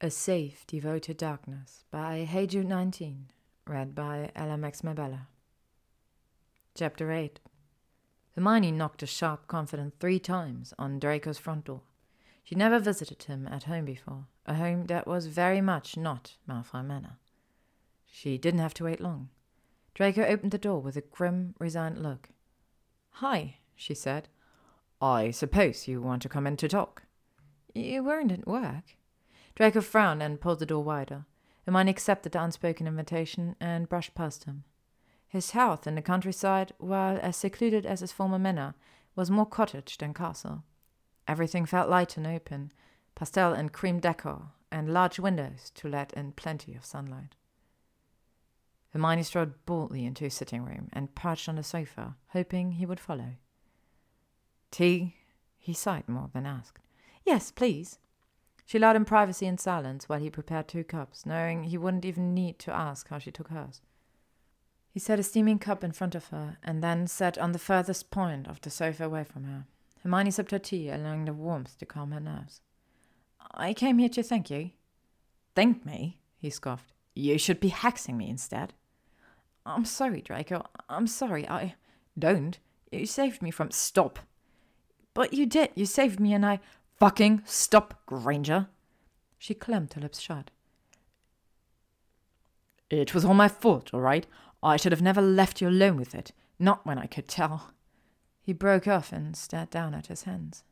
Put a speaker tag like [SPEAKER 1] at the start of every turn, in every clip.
[SPEAKER 1] A Safe Devoted Darkness by Hey Jude 19, read by LMX Mabella. Chapter 8 Hermione knocked a sharp, confident three times on Draco's front door. She'd never visited him at home before, a home that was very much not Malfoy Manor. She didn't have to wait long. Draco opened the door with a grim, resigned look. Hi, she said. I suppose you want to come in to talk. You weren't at work. Draco frowned and pulled the door wider. Hermione accepted the unspoken invitation and brushed past him. His house in the countryside, while as secluded as his former manor, was more cottage than castle. Everything felt light and open, pastel and cream decor, and large windows to let in plenty of sunlight. Hermione strode boldly into his sitting room and perched on the sofa, hoping he would follow. Tea? He sighed more than asked. Yes, please. She allowed him privacy and silence while he prepared two cups, knowing he wouldn't even need to ask how she took hers. He set a steaming cup in front of her and then sat on the furthest point of the sofa away from her. Hermione sipped her tea, allowing the warmth to calm her nerves. I came here to thank you. Thank me? he scoffed. You should be hexing me instead. I'm sorry, Draco. I'm sorry. I. Don't. You saved me from. Stop. But you did. You saved me, and I. Fucking stop, Granger. She clamped her lips shut. It was all my fault, all right? I should have never left you alone with it, not when I could tell. He broke off and stared down at his hands.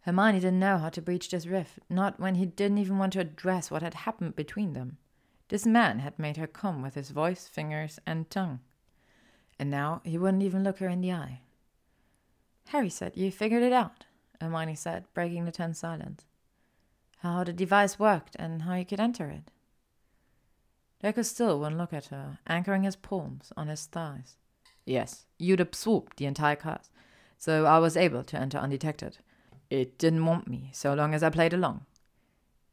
[SPEAKER 1] Hermione didn't know how to breach this rift, not when he didn't even want to address what had happened between them. This man had made her come with his voice, fingers, and tongue. And now he wouldn't even look her in the eye. Harry said you figured it out. Hermione said, breaking the tense silence. How the device worked and how you could enter it. Draco still wouldn't look at her, anchoring his palms on his thighs. Yes, you'd absorbed the entire curse, so I was able to enter undetected. It didn't want me, so long as I played along.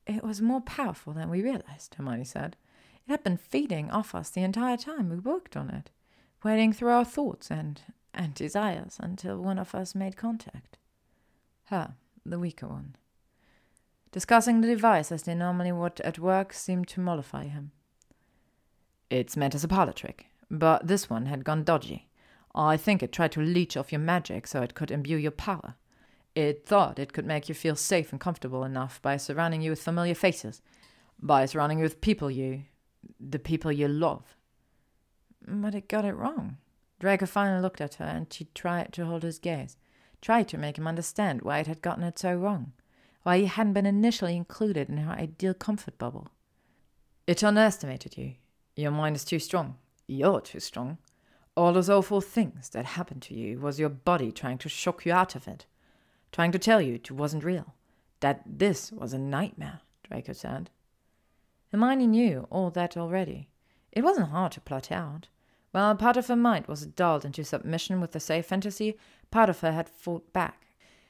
[SPEAKER 1] It was more powerful than we realized, Hermione said. It had been feeding off us the entire time we worked on it, wading through our thoughts and, and desires until one of us made contact. Her, the weaker one. Discussing the device as they normally would at work seemed to mollify him. It's meant as a parlor trick, but this one had gone dodgy. I think it tried to leech off your magic so it could imbue your power. It thought it could make you feel safe and comfortable enough by surrounding you with familiar faces, by surrounding you with people you. the people you love. But it got it wrong. Draco finally looked at her and she tried to hold his gaze tried to make him understand why it had gotten it so wrong, why he hadn't been initially included in her ideal comfort bubble. It underestimated you. Your mind is too strong. You're too strong. All those awful things that happened to you was your body trying to shock you out of it, trying to tell you it wasn't real, that this was a nightmare, Draco said. Hermione knew all that already. It wasn't hard to plot out. While part of her mind was dulled into submission with the safe fantasy, part of her had fought back.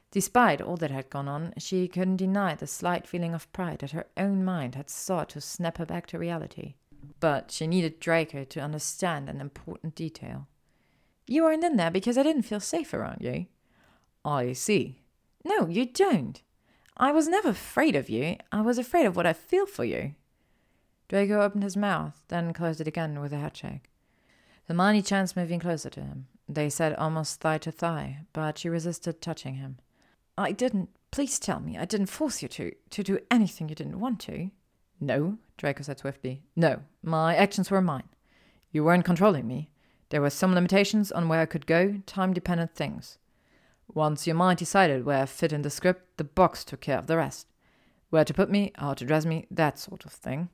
[SPEAKER 1] Despite all that had gone on, she couldn't deny the slight feeling of pride that her own mind had sought to snap her back to reality. But she needed Draco to understand an important detail. You weren't in there because I didn't feel safe around you. I see. No, you don't. I was never afraid of you. I was afraid of what I feel for you. Draco opened his mouth, then closed it again with a head shake. Hermione chanced moving closer to him. They said almost thigh to thigh, but she resisted touching him. I didn't. Please tell me. I didn't force you to to do anything you didn't want to. No, Draco said swiftly. No, my actions were mine. You weren't controlling me. There were some limitations on where I could go, time dependent things. Once your mind decided where I fit in the script, the box took care of the rest. Where to put me, how to dress me, that sort of thing.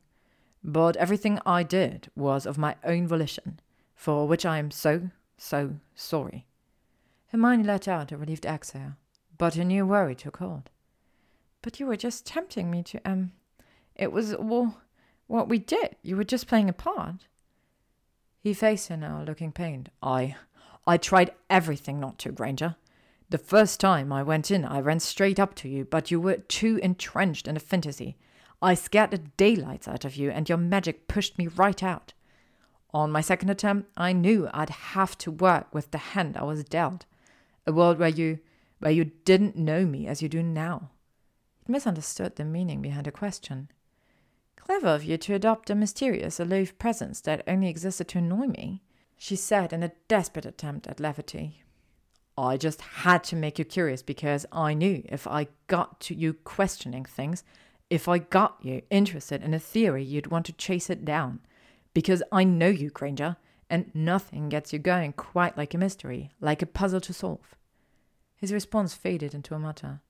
[SPEAKER 1] But everything I did was of my own volition for which I am so, so sorry. Hermione let out a relieved exhale, but a new worry took hold. But you were just tempting me to, um, it was all what we did. You were just playing a part. He faced her now, looking pained. I, I tried everything not to, Granger. The first time I went in, I ran straight up to you, but you were too entrenched in a fantasy. I scared the daylights out of you, and your magic pushed me right out. On my second attempt, I knew I'd have to work with the hand I was dealt. A world where you where you didn't know me as you do now. He misunderstood the meaning behind the question. Clever of you to adopt a mysterious, aloof presence that only existed to annoy me, she said in a desperate attempt at levity. I just had to make you curious because I knew if I got to you questioning things, if I got you interested in a theory, you'd want to chase it down. Because I know you, Granger, and nothing gets you going quite like a mystery, like a puzzle to solve. His response faded into a mutter.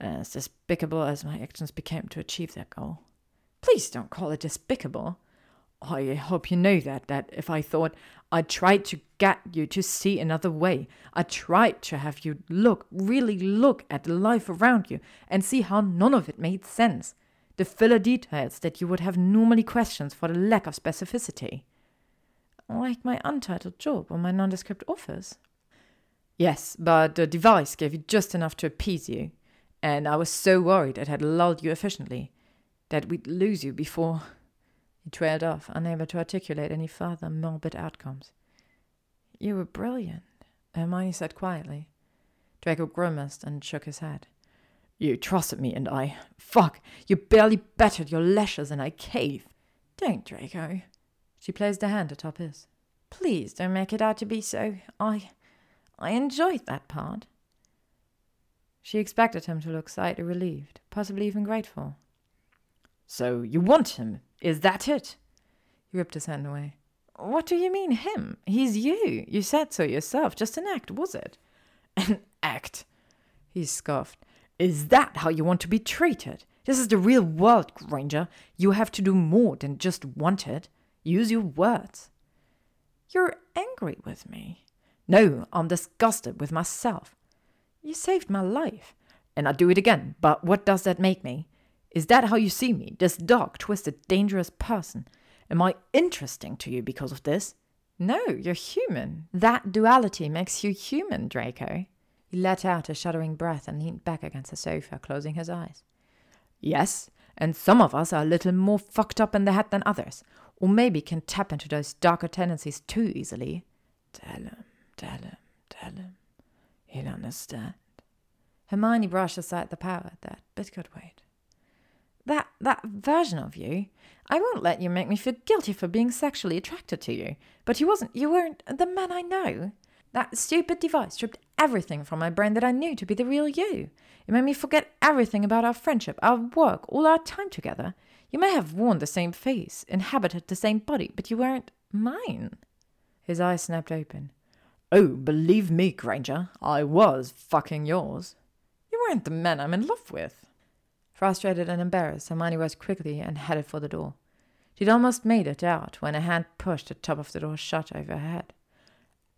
[SPEAKER 1] As despicable as my actions became to achieve that goal. Please don't call it despicable. I hope you know that, that if I thought I tried to get you to see another way, I tried to have you look, really look at the life around you and see how none of it made sense. The filler details that you would have normally questions for the lack of specificity. Like my untitled job or my nondescript offers. Yes, but the device gave you just enough to appease you, and I was so worried it had lulled you efficiently that we'd lose you before. He trailed off, unable to articulate any further morbid outcomes. You were brilliant, Hermione said quietly. Draco grimaced and shook his head. You trusted me, and I. Fuck! You barely battered your lashes, and I caved. Don't, Draco. She placed a hand atop his. Please don't make it out to be so. I. I enjoyed that part. She expected him to look slightly relieved, possibly even grateful. So you want him? Is that it? He ripped his hand away. What do you mean, him? He's you. You said so yourself. Just an act, was it? An act? He scoffed. Is that how you want to be treated? This is the real world, Granger. You have to do more than just want it. Use your words. You're angry with me. No, I'm disgusted with myself. You saved my life. And I'd do it again, but what does that make me? Is that how you see me, this dark, twisted, dangerous person? Am I interesting to you because of this? No, you're human. That duality makes you human, Draco. He let out a shuddering breath and leaned back against the sofa, closing his eyes. Yes, and some of us are a little more fucked up in the head than others, or maybe can tap into those darker tendencies too easily. Tell him, tell him, tell him. He'll understand. Hermione brushed aside the power that bit could wait that that version of you. I won't let you make me feel guilty for being sexually attracted to you. But you wasn't you weren't the man I know. That stupid device stripped everything from my brain that I knew to be the real you. It made me forget everything about our friendship, our work, all our time together. You may have worn the same face, inhabited the same body, but you weren't mine. His eyes snapped open. Oh, believe me, Granger, I was fucking yours. You weren't the man I'm in love with. Frustrated and embarrassed, Hermione rose quickly and headed for the door. She'd almost made it out when a hand pushed the top of the door shut over her head.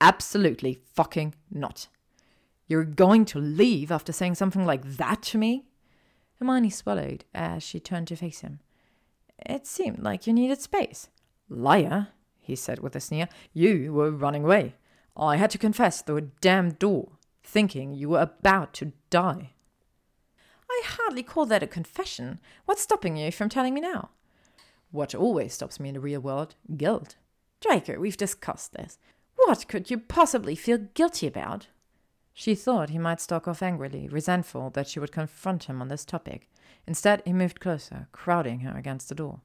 [SPEAKER 1] Absolutely fucking not. You're going to leave after saying something like that to me? Hermione swallowed as she turned to face him. It seemed like you needed space. Liar, he said with a sneer. You were running away. I had to confess through a damned door, thinking you were about to die. I hardly call that a confession. What's stopping you from telling me now? What always stops me in the real world? Guilt. Draco, we've discussed this. What could you possibly feel guilty about? She thought he might stalk off angrily, resentful that she would confront him on this topic. Instead, he moved closer, crowding her against the door.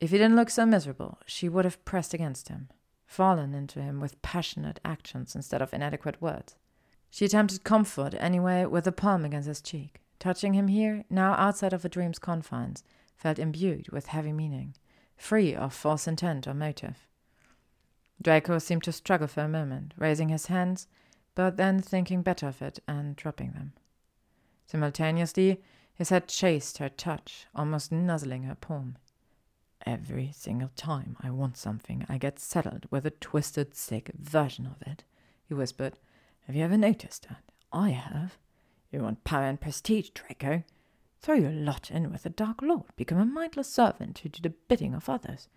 [SPEAKER 1] If he didn't look so miserable, she would have pressed against him, fallen into him with passionate actions instead of inadequate words. She attempted comfort anyway with a palm against his cheek. Touching him here, now outside of a dream's confines, felt imbued with heavy meaning, free of false intent or motive. Draco seemed to struggle for a moment, raising his hands, but then thinking better of it and dropping them. Simultaneously, his head chased her touch, almost nuzzling her palm. Every single time I want something, I get settled with a twisted, sick version of it, he whispered, have you ever noticed that? I have. You want power and prestige, Draco? Throw your lot in with the Dark Lord, become a mindless servant who do the bidding of others.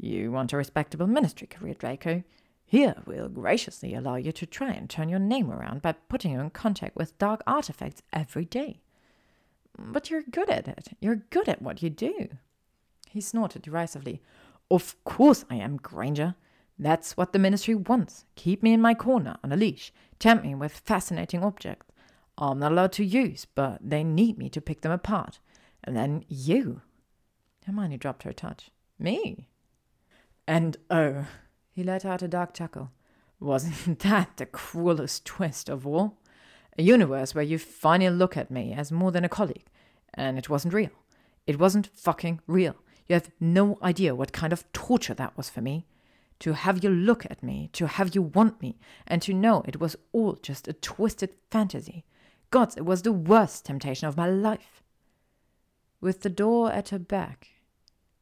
[SPEAKER 1] You want a respectable ministry career, Draco? Here we'll graciously allow you to try and turn your name around by putting you in contact with dark artifacts every day. But you're good at it. You're good at what you do. He snorted derisively. Of course I am, Granger. That's what the ministry wants. Keep me in my corner on a leash, tempt me with fascinating objects I'm not allowed to use, but they need me to pick them apart. And then you. Hermione dropped her touch. Me? And oh, he let out a dark chuckle. Wasn't that the cruelest twist of all? A universe where you finally look at me as more than a colleague, and it wasn't real. It wasn't fucking real. You have no idea what kind of torture that was for me. To have you look at me, to have you want me, and to know it was all just a twisted fantasy. Gods, it was the worst temptation of my life. With the door at her back,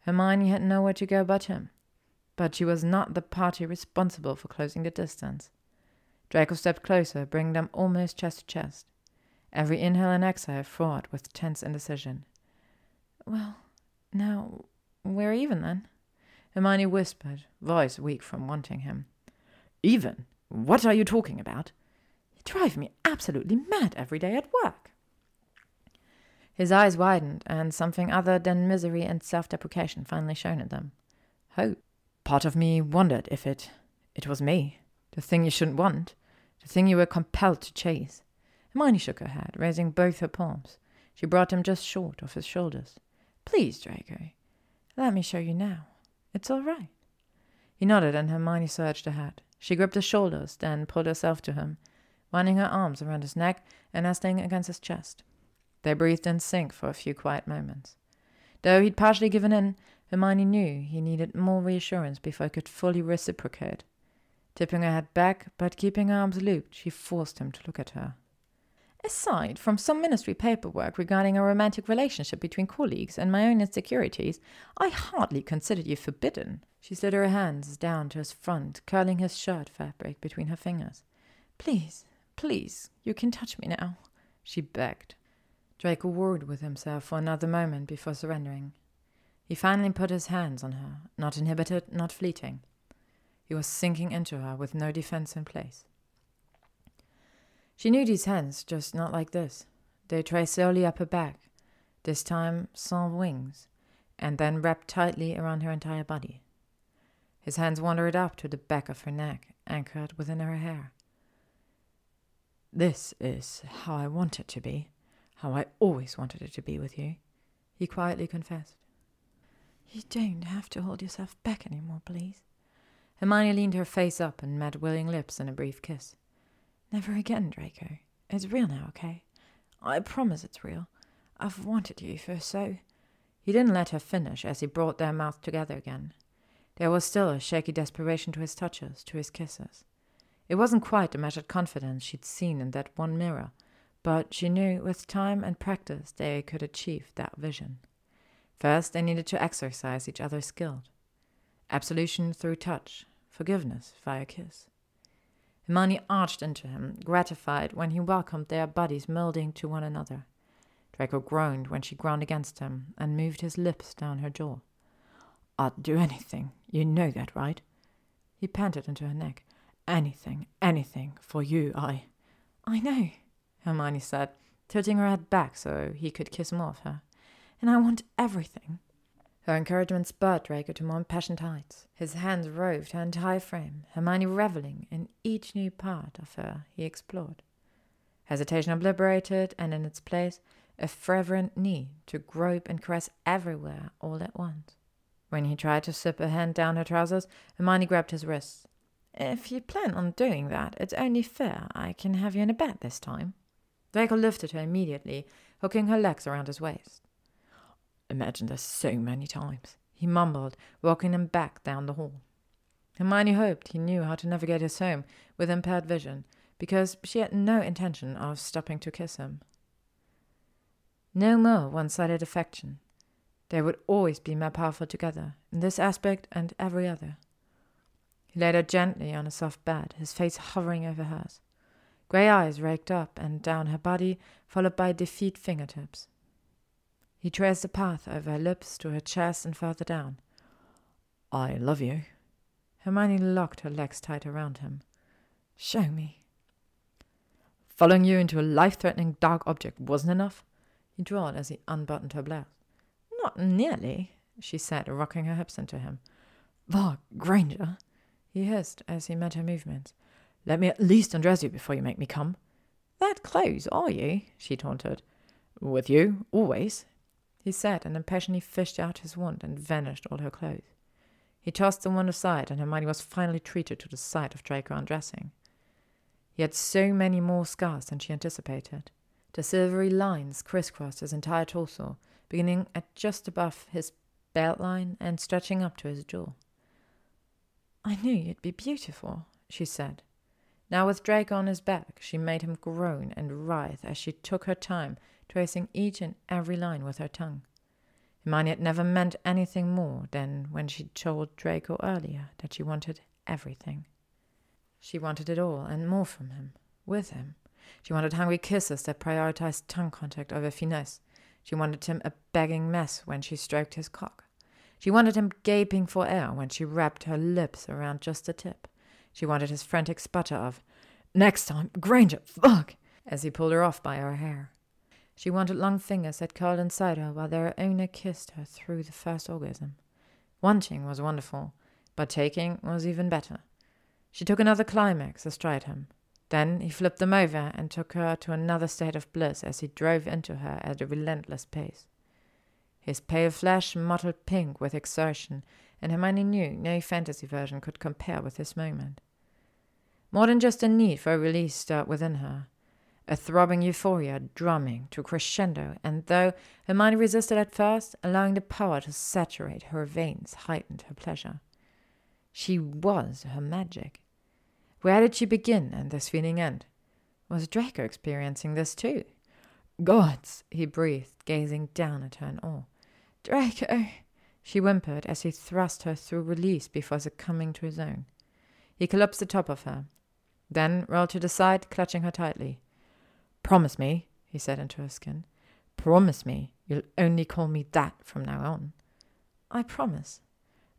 [SPEAKER 1] Hermione had nowhere to go but him. But she was not the party responsible for closing the distance. Draco stepped closer, bringing them almost chest to chest. Every inhale and exhale fraught with tense indecision. Well, now, we're even then, Hermione whispered, voice weak from wanting him. Even? What are you talking about? You drive me absolutely mad every day at work. His eyes widened, and something other than misery and self deprecation finally shone in them. Hope. Part of me wondered if it it was me, the thing you shouldn't want, the thing you were compelled to chase. Hermione shook her head, raising both her palms. She brought him just short of his shoulders. Please, Draco, let me show you now. It's all right. He nodded, and Hermione surged ahead. She gripped his shoulders, then pulled herself to him, winding her arms around his neck and nestling against his chest. They breathed in sync for a few quiet moments. Though he'd partially given in, Hermione knew he needed more reassurance before he could fully reciprocate. Tipping her head back, but keeping her arms looped, she forced him to look at her. Aside from some ministry paperwork regarding a romantic relationship between colleagues and my own insecurities, I hardly consider you forbidden. She slid her hands down to his front, curling his shirt fabric between her fingers. Please, please, you can touch me now, she begged. Draco warred with himself for another moment before surrendering. He finally put his hands on her, not inhibited, not fleeting. He was sinking into her with no defense in place. She knew these hands, just not like this. They traced slowly up her back, this time sans wings, and then wrapped tightly around her entire body. His hands wandered up to the back of her neck, anchored within her hair. This is how I want it to be, how I always wanted it to be with you, he quietly confessed. You don't have to hold yourself back any more, please. Hermione leaned her face up and met willing lips in a brief kiss. Never again, Draco. It's real now, okay? I promise it's real. I've wanted you for so. He didn't let her finish as he brought their mouths together again. There was still a shaky desperation to his touches, to his kisses. It wasn't quite the measured confidence she'd seen in that one mirror, but she knew with time and practice they could achieve that vision. First, they needed to exercise each other's skill. Absolution through touch, forgiveness via kiss. Hermione arched into him, gratified when he welcomed their bodies melding to one another. Draco groaned when she ground against him and moved his lips down her jaw. I'd do anything. You know that, right? He panted into her neck. Anything, anything for you, I. I know, Hermione said, tilting her head back so he could kiss more of her. And I want everything. Her encouragement spurred Draco to more impassioned heights. His hands roved her entire frame, Hermione reveling in each new part of her he explored. Hesitation obliterated, and in its place, a fervent need to grope and caress everywhere all at once. When he tried to slip a hand down her trousers, Hermione grabbed his wrists. If you plan on doing that, it's only fair I can have you in a bed this time. Draco lifted her immediately, hooking her legs around his waist. Imagine this so many times, he mumbled, walking them back down the hall. Hermione hoped he knew how to navigate his home with impaired vision, because she had no intention of stopping to kiss him. No more one sided affection. They would always be more powerful together, in this aspect and every other. He laid her gently on a soft bed, his face hovering over hers. Grey eyes raked up and down her body, followed by defeat fingertips. He traced a path over her lips to her chest and further down. I love you. Hermione locked her legs tight around him. Show me. Following you into a life threatening dark object wasn't enough? He drawled as he unbuttoned her blouse. Not nearly, she said, rocking her hips into him. Va, Granger, he hissed as he met her movements. Let me at least undress you before you make me come. That close, are you? she taunted. With you, always, he said, and impatiently fished out his wand and vanished all her clothes. He tossed the wand aside, and Hermione was finally treated to the sight of Draco undressing. He had so many more scars than she anticipated. The silvery lines crisscrossed his entire torso, beginning at just above his belt line and stretching up to his jaw. I knew you'd be beautiful, she said. Now, with Draco on his back, she made him groan and writhe as she took her time, tracing each and every line with her tongue. Hermione had never meant anything more than when she told Draco earlier that she wanted everything. She wanted it all and more from him, with him. She wanted hungry kisses that prioritized tongue contact over finesse. She wanted him a begging mess when she stroked his cock. She wanted him gaping for air when she wrapped her lips around just the tip. She wanted his frantic sputter of, Next time, Granger, fuck! as he pulled her off by her hair. She wanted long fingers that curled inside her while their owner kissed her through the first orgasm. Wanting was wonderful, but taking was even better. She took another climax astride him. Then he flipped them over and took her to another state of bliss as he drove into her at a relentless pace. His pale flesh mottled pink with exertion, and Hermione knew no fantasy version could compare with this moment. More than just a need for a release stirred within her. A throbbing euphoria drumming to crescendo, and though Hermione resisted at first, allowing the power to saturate her veins heightened her pleasure. She was her magic. Where did she begin and this feeling end? Was Draco experiencing this too? Gods, he breathed, gazing down at her in awe. Draco, she whimpered as he thrust her through release before succumbing to his own. He collapsed the top of her, then rolled to the side, clutching her tightly. Promise me, he said into her skin. Promise me you'll only call me that from now on. I promise.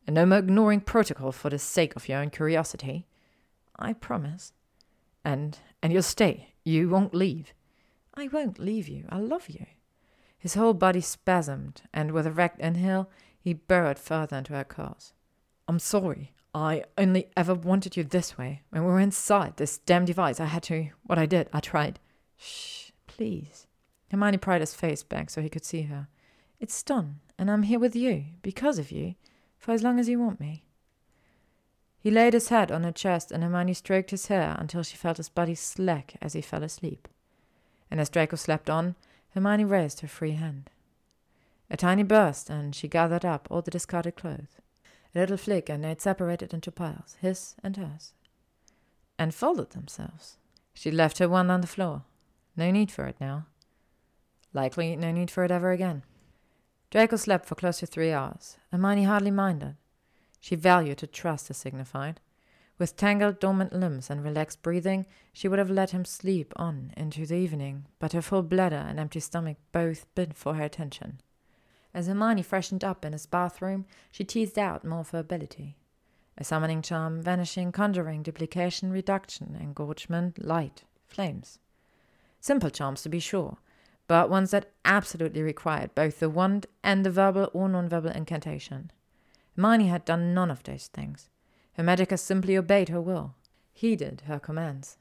[SPEAKER 1] And no more ignoring protocol for the sake of your own curiosity. I promise. And and you'll stay. You won't leave. I won't leave you. I love you. His whole body spasmed, and with a wrecked inhale, he burrowed further into her calves. I'm sorry. I only ever wanted you this way. When we were inside this damn device, I had to. What I did, I tried. Shh, please. Hermione pried his face back so he could see her. It's done, and I'm here with you, because of you, for as long as you want me. He laid his head on her chest, and Hermione stroked his hair until she felt his body slack as he fell asleep. And as Draco slept on, Hermione raised her free hand. A tiny burst, and she gathered up all the discarded clothes. Little flick, and they'd separated into piles, his and hers, and folded themselves. She left her one on the floor. No need for it now. Likely no need for it ever again. Draco slept for close to three hours. and Hermione hardly minded. She valued the trust he signified. With tangled, dormant limbs and relaxed breathing, she would have let him sleep on into the evening, but her full bladder and empty stomach both bid for her attention. As Hermione freshened up in his bathroom, she teased out more of her ability. A summoning charm, vanishing, conjuring, duplication, reduction, engorgement, light, flames. Simple charms, to be sure, but ones that absolutely required both the wand and the verbal or non-verbal incantation. Hermione had done none of those things. Her magic simply obeyed her will, heeded her commands.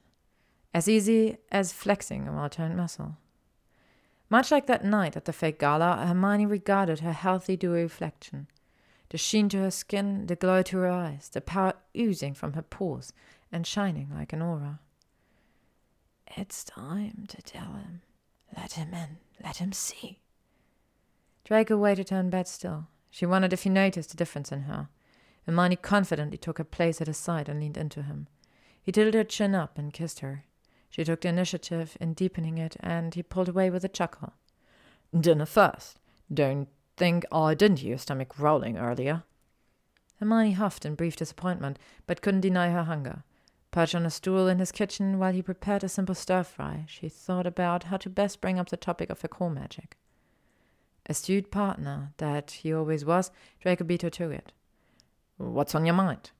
[SPEAKER 1] As easy as flexing a well-turned muscle. Much like that night at the fake gala, Hermione regarded her healthy dewy reflection. The sheen to her skin, the glow to her eyes, the power oozing from her pores and shining like an aura. It's time to tell him. Let him in. Let him see. Draco waited her in bed still. She wondered if he noticed the difference in her. Hermione confidently took her place at his side and leaned into him. He tilted her chin up and kissed her. She took the initiative in deepening it, and he pulled away with a chuckle. Dinner first. Don't think I didn't hear your stomach growling earlier. Hermione huffed in brief disappointment, but couldn't deny her hunger. Perched on a stool in his kitchen while he prepared a simple stir fry, she thought about how to best bring up the topic of her core magic. Astute partner that he always was, Draco beat her to it. What's on your mind?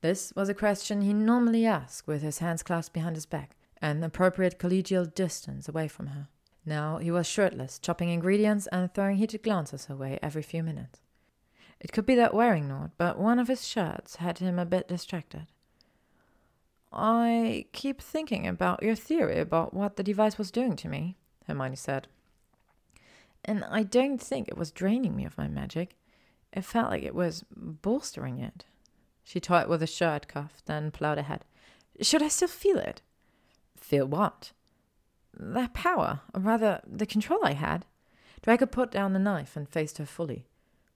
[SPEAKER 1] This was a question he normally asked with his hands clasped behind his back an appropriate collegial distance away from her. Now he was shirtless, chopping ingredients and throwing heated glances her way every few minutes. It could be that wearing naught, but one of his shirts had him a bit distracted. I keep thinking about your theory about what the device was doing to me, Hermione said. And I don't think it was draining me of my magic. It felt like it was bolstering it. She toyed with a shirt cuff, then plowed ahead. Should I still feel it? Feel what? That power, or rather, the control I had. Draco put down the knife and faced her fully.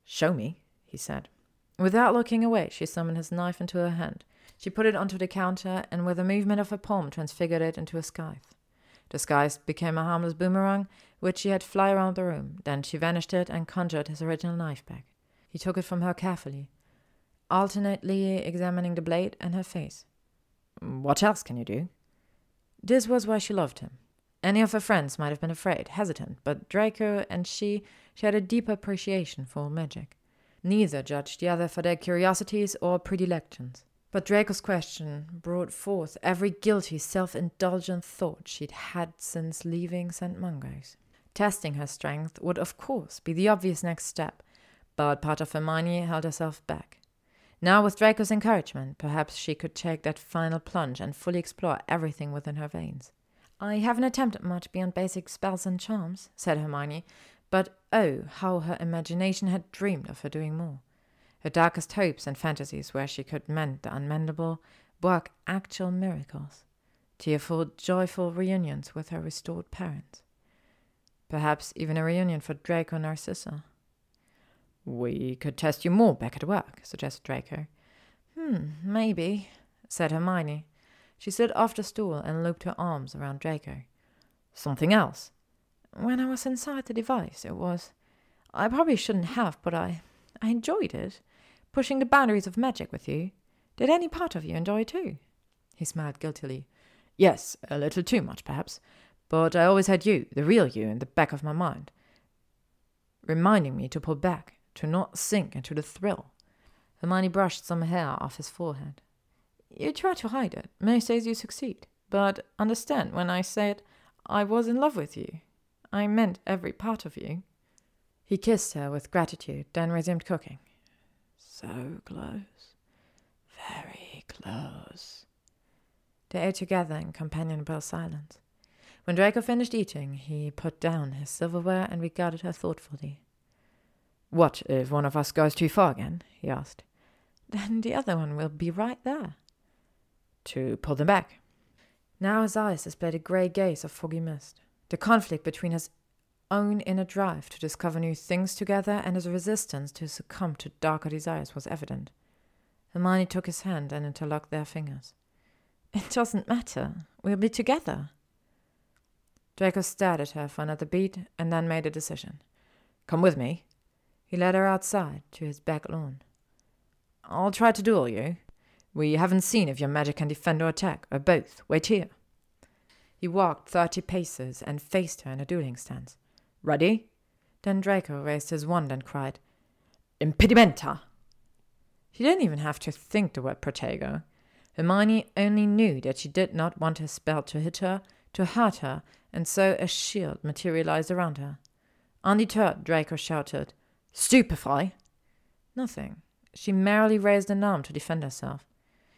[SPEAKER 1] Show me, he said. Without looking away, she summoned his knife into her hand. She put it onto the counter and, with a movement of her palm, transfigured it into a scythe. The scythe became a harmless boomerang, which she had fly around the room. Then she vanished it and conjured his original knife back. He took it from her carefully, alternately examining the blade and her face. What else can you do? This was why she loved him. Any of her friends might have been afraid, hesitant, but Draco and she, had a deep appreciation for magic. Neither judged the other for their curiosities or predilections. But Draco's question brought forth every guilty, self indulgent thought she'd had since leaving St. Mungo's. Testing her strength would, of course, be the obvious next step, but part of Hermione held herself back. Now, with Draco's encouragement, perhaps she could take that final plunge and fully explore everything within her veins. I haven't attempted much beyond basic spells and charms, said Hermione, but oh, how her imagination had dreamed of her doing more. Her darkest hopes and fantasies where she could mend the unmendable, work actual miracles, tearful, joyful reunions with her restored parents. Perhaps even a reunion for Draco and Narcissa. We could test you more back at work, suggested Draco. Hmm, maybe, said Hermione. She stood off the stool and looped her arms around Draco. Something else. When I was inside the device, it was. I probably shouldn't have, but I. I enjoyed it. Pushing the boundaries of magic with you. Did any part of you enjoy it too? He smiled guiltily. Yes, a little too much, perhaps. But I always had you, the real you, in the back of my mind, reminding me to pull back, to not sink into the thrill. Hermione brushed some hair off his forehead. You try to hide it. Most days you succeed. But understand, when I said I was in love with you, I meant every part of you. He kissed her with gratitude, then resumed cooking. So close. Very close. They ate together in companionable silence. When Draco finished eating, he put down his silverware and regarded her thoughtfully. What if one of us goes too far again? he asked. Then the other one will be right there. To pull them back. Now his eyes displayed a grey gaze of foggy mist. The conflict between his own inner drive to discover new things together and his resistance to succumb to darker desires was evident. Hermione took his hand and interlocked their fingers. It doesn't matter. We'll be together. Draco stared at her for another beat and then made a decision. Come with me, he led her outside to his back lawn. I'll try to duel you. We haven't seen if your magic can defend or attack, or both. Wait here. He walked thirty paces and faced her in a dueling stance. Ready? Then Draco raised his wand and cried, Impedimenta! She didn't even have to think the word protego. Hermione only knew that she did not want her spell to hit her, to hurt her, and so a shield materialized around her. Undeterred, Draco shouted, Stupefy? Nothing. She merely raised an arm to defend herself.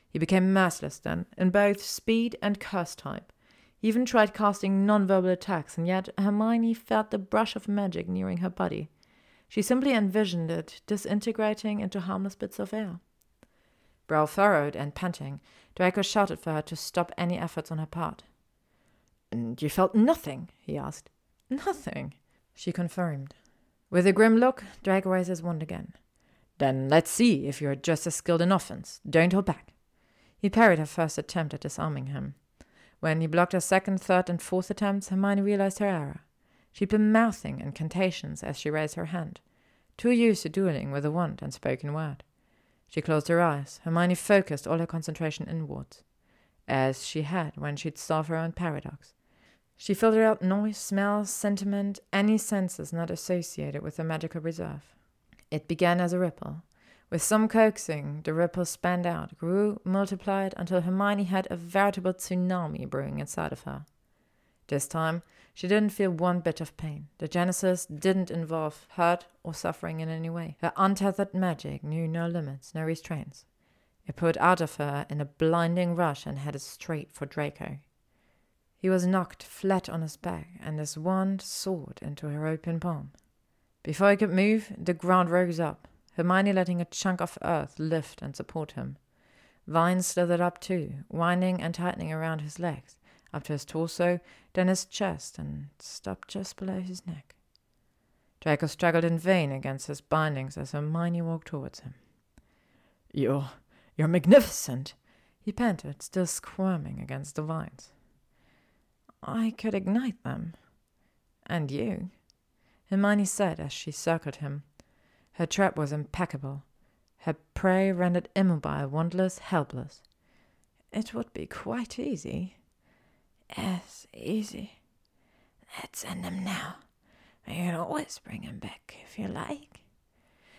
[SPEAKER 1] He became merciless then, in both speed and curse type. He even tried casting non-verbal attacks, and yet Hermione felt the brush of magic nearing her body. She simply envisioned it disintegrating into harmless bits of air. Brow furrowed and panting, Draco shouted for her to stop any efforts on her part. And you felt nothing? he asked. Nothing, she confirmed. With a grim look, Draco raised his wand again. Then let's see if you're just as skilled in offense. Don't hold back. He parried her first attempt at disarming him. When he blocked her second, third, and fourth attempts, Hermione realized her error. She'd been mouthing incantations as she raised her hand, too used to dueling with a wand and spoken word. She closed her eyes. Hermione focused all her concentration inwards, as she had when she'd solved her own paradox. She filtered out noise, smell, sentiment, any senses not associated with the magical reserve. It began as a ripple. With some coaxing, the ripple spanned out, grew, multiplied, until Hermione had a veritable tsunami brewing inside of her. This time, she didn't feel one bit of pain. The Genesis didn't involve hurt or suffering in any way. Her untethered magic knew no limits, no restraints. It poured out of her in a blinding rush and headed straight for Draco. He was knocked flat on his back, and his wand soared into her open palm. Before he could move, the ground rose up, Hermione letting a chunk of earth lift and support him. Vines slithered up too, winding and tightening around his legs, up to his torso, then his chest, and stopped just below his neck. Draco struggled in vain against his bindings as Hermione walked towards him. You're you're magnificent, he panted, still squirming against the vines. I could ignite them. And you, Hermione said as she circled him. Her trap was impeccable, her prey rendered immobile, wandless, helpless. It would be quite easy.
[SPEAKER 2] Yes, easy. Let's end him now. You can always bring him back if you like.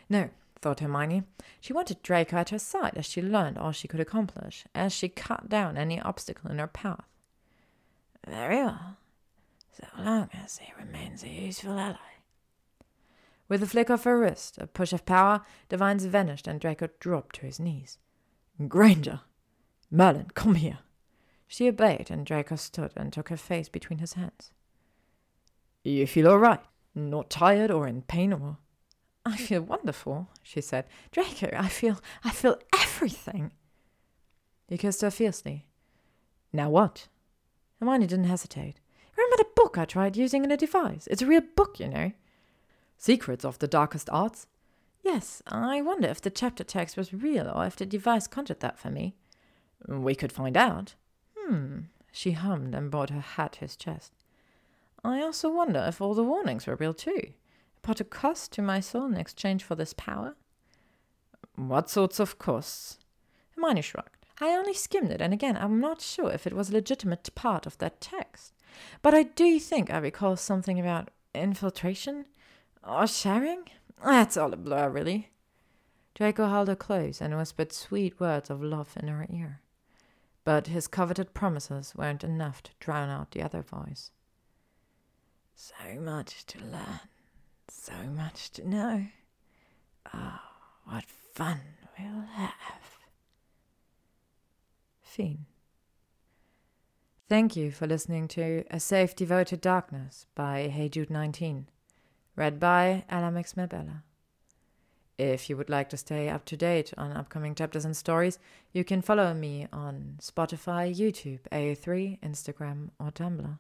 [SPEAKER 1] No, thought Hermione. She wanted Draco at her side as she learned all she could accomplish, as she cut down any obstacle in her path.
[SPEAKER 2] Very well, so long as he remains a useful ally.
[SPEAKER 1] With a flick of her wrist, a push of power, the vines vanished and Draco dropped to his knees. Granger! Merlin, come here! She obeyed, and Draco stood and took her face between his hands. You feel all right? Not tired or in pain or. I feel wonderful, she said. Draco, I feel I feel everything. He kissed her fiercely. Now what? Hermione didn't hesitate. Remember the book I tried using in a device? It's a real book, you know. Secrets of the Darkest Arts? Yes, I wonder if the chapter text was real or if the device conjured that for me. We could find out. Hmm, she hummed and brought her hat to his chest. I also wonder if all the warnings were real too. Put a cost to my soul in exchange for this power? What sorts of costs? Hermione shrugged. I only skimmed it, and again, I'm not sure if it was a legitimate part of that text. But I do think I recall something about infiltration or sharing. That's all a blur, really. Draco held her close and whispered sweet words of love in her ear. But his coveted promises weren't enough to drown out the other voice.
[SPEAKER 2] So much to learn so much to know. Oh, what fun we'll have.
[SPEAKER 1] Fiend. Thank you for listening to A Safe Devoted Darkness by Hey Jude 19, read by Alamix Mabella. If you would like to stay up to date on upcoming chapters and stories, you can follow me on Spotify, YouTube, AO3, Instagram, or Tumblr.